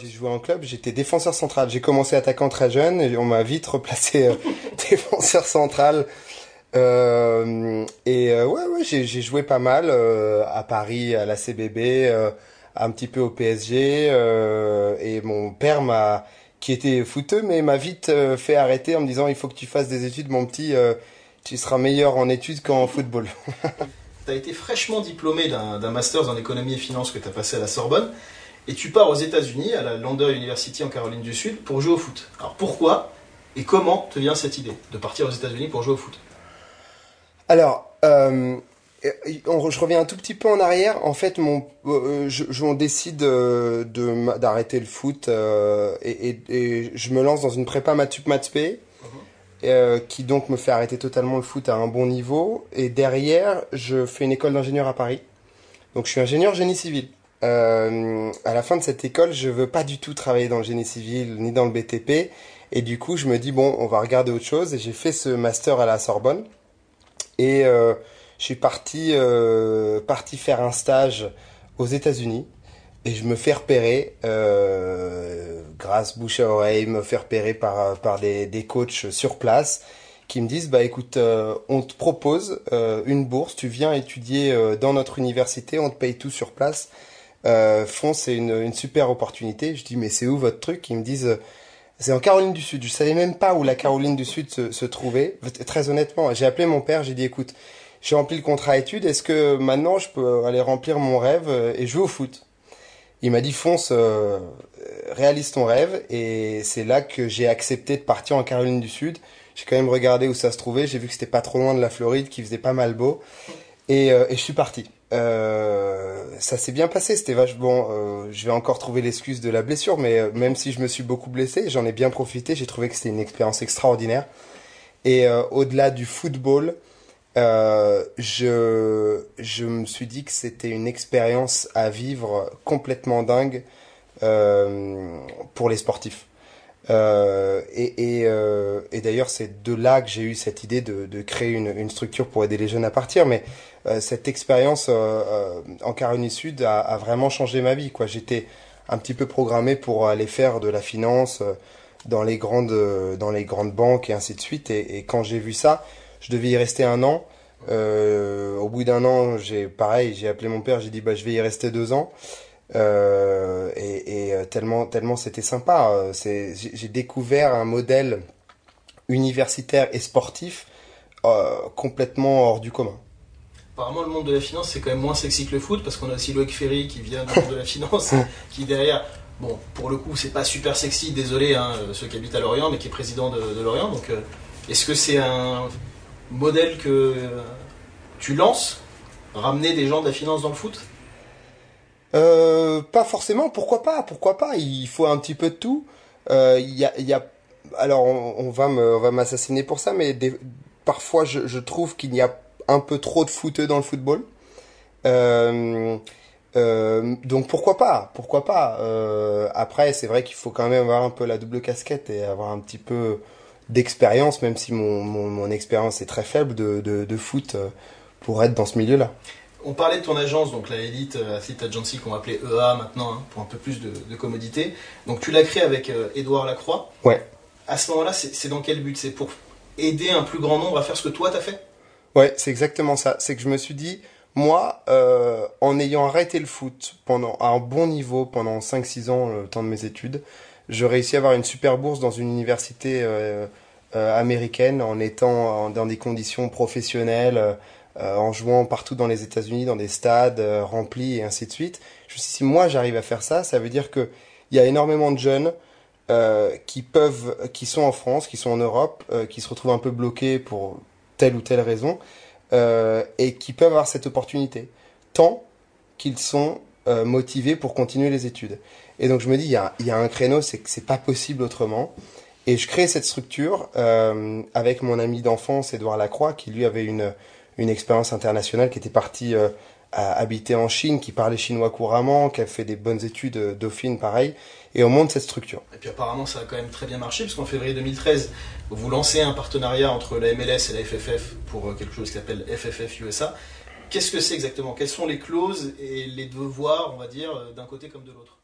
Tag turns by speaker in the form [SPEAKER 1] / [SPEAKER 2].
[SPEAKER 1] J'ai joué en club, j'étais défenseur central. J'ai commencé attaquant très jeune et on m'a vite replacé euh, défenseur central. Euh, et euh, ouais, ouais, j'ai, joué pas mal euh, à Paris, à la CBB, un petit peu au PSG. et mon père m'a, qui était footeux, mais m'a vite fait arrêter en me disant il faut que tu fasses des études, mon petit. tu seras meilleur en études qu'en football.
[SPEAKER 2] Tu as été fraîchement diplômé d'un d'un master en économie et finance que tu as passé à la Sorbonne. Et tu pars aux États-Unis, à la Lander University en Caroline du Sud, pour jouer au foot. Alors pourquoi et comment te vient cette idée de partir aux États-Unis pour jouer au foot?
[SPEAKER 1] Alors, euh, on- je reviens un tout petit peu en arrière. En fait, mon, euh, je, je- on décide euh, de d'arrêter le foot et, et- et je me lance dans une prépa Matsup Matspé, euh, qui donc me fait arrêter totalement le foot à un bon niveau. Et derrière, je fais une école d'ingénieur à Paris. Donc, je suis ingénieur génie civil. Euh, à la fin de cette école, je veux pas du tout travailler dans le génie civil ni dans le BTP. Et du coup, je me dis bon, on va regarder autre chose. Et j'ai fait ce master à la Sorbonne. Et euh, je suis parti, euh, parti faire un stage aux États-Unis et je me fais repérer, euh, grâce bouche à oreille, me fais repérer par, par des, des coachs sur place qui me disent, bah écoute, euh, on te propose euh, une bourse, tu viens étudier euh, dans notre université, on te paye tout sur place. Euh, fonce, c'est une, super opportunité. Je dis, mais c'est où votre truc? Ils me disent, euh, c'est en Caroline du Sud. Je savais même pas où la Caroline du Sud se, trouvait. Très honnêtement, j'ai appelé mon père, j'ai dit, écoute, j'ai rempli le contrat études, est-ce que maintenant je peux aller remplir mon rêve euh, et jouer au foot? Il m'a dit, fonce, euh, réalise ton rêve. Et c'est là que j'ai accepté de partir en Caroline du Sud. J'ai quand même regardé où ça se trouvait. J'ai vu que c'était pas trop loin de la Floride, qui faisait pas mal beau. Et, et je suis parti. Euh, ça s'est bien passé, c'était vachement. Euh, je vais encore trouver l'excuse de la blessure, mais euh, même si je me suis beaucoup blessé, j'en ai bien profité. J'ai trouvé que c'était une expérience extraordinaire. Et euh, au-delà du football, je, je me suis dit que c'était une expérience à vivre complètement dingue pour les sportifs. Euh, et et, euh, et d'ailleurs, c'est de là que j'ai eu cette idée de, de créer une, une structure pour aider les jeunes à partir. Mais euh, cette expérience euh, euh, en Caroline Sud a, a vraiment changé ma vie. Quoi, j'étais un petit peu programmé pour aller faire de la finance euh, dans les grandes dans les grandes banques et ainsi de suite. Et, et quand j'ai vu ça, je devais y rester un an. Au bout d'un an, j'ai pareil, j'ai appelé mon père, j'ai dit bah je vais y rester deux ans. Euh, et, et, euh, tellement tellement c'était sympa. euh, j'ai découvert un modèle universitaire et sportif euh, complètement hors du commun.
[SPEAKER 2] Apparemment, le monde de la finance, c'est quand même moins sexy que le foot, parce qu'on a aussi Loïc Ferry qui vient du monde de la finance, qui derrière, bon, pour le coup, c'est pas super sexy, désolé, hein, ceux qui habitent à Lorient, mais qui est président de, de Lorient. Donc, euh, est-ce que c'est un modèle que tu lances Ramener des gens de la finance dans le foot?
[SPEAKER 1] Euh, pas forcément, pourquoi pas, pourquoi pas, il faut un petit peu de tout. Euh, y a, y a, alors on, on va me, on va m'assassiner pour ça, mais des, parfois je, je trouve qu'il y a un peu trop de footeux dans le football. Euh, euh, donc pourquoi pas, pourquoi pas. Euh, après, c'est vrai qu'il faut quand même avoir un peu la double casquette et avoir un petit peu d'expérience, même si mon, mon, mon expérience est très faible de, de, de foot euh, pour être dans ce milieu-là.
[SPEAKER 2] On parlait de ton agence, donc la Elite Athlete Agency qu'on va appeler EA maintenant, hein, pour un peu plus de, de commodité. Donc tu l'as créé avec euh, Édouard Lacroix.
[SPEAKER 1] Ouais.
[SPEAKER 2] À ce moment-là, c'est dans quel but? C'est pour aider un plus grand nombre à faire ce que toi t'as fait?
[SPEAKER 1] Ouais, c'est exactement ça. C'est que je me suis dit, moi, euh, en ayant arrêté le foot pendant à un bon niveau pendant 5-6 ans, le temps de mes études, je réussis à avoir une super bourse dans une université euh, euh, américaine en étant dans des conditions professionnelles, euh, en jouant partout dans les États-Unis, dans des stades euh, remplis et ainsi de suite. Je me suis dit, si moi j'arrive à faire ça, ça veut dire que il y a énormément de jeunes euh, qui peuvent, qui sont en France, qui sont en Europe, euh, qui se retrouvent un peu bloqués pour telle ou telle raison, euh, et qui peuvent avoir cette opportunité, tant qu'ils sont euh, motivés pour continuer les études. Et donc je me dis, il y a, il y a un créneau, c'est que c'est pas possible autrement. Et je crée cette structure euh, avec mon ami d'enfance, Édouard Lacroix, qui lui avait une, une expérience internationale, qui était parti euh, à habiter en Chine, qui parlait chinois couramment, qui a fait des bonnes études, euh, Dauphine pareil, et on monte cette structure.
[SPEAKER 2] Et puis apparemment ça a quand même très bien marché, parce qu'en février 2013, vous lancez un partenariat entre la MLS et la FFF pour euh, quelque chose qui s'appelle FFF USA. Qu'est-ce que c'est exactement? Quelles sont les clauses et les devoirs, on va dire, d'un côté comme de l'autre?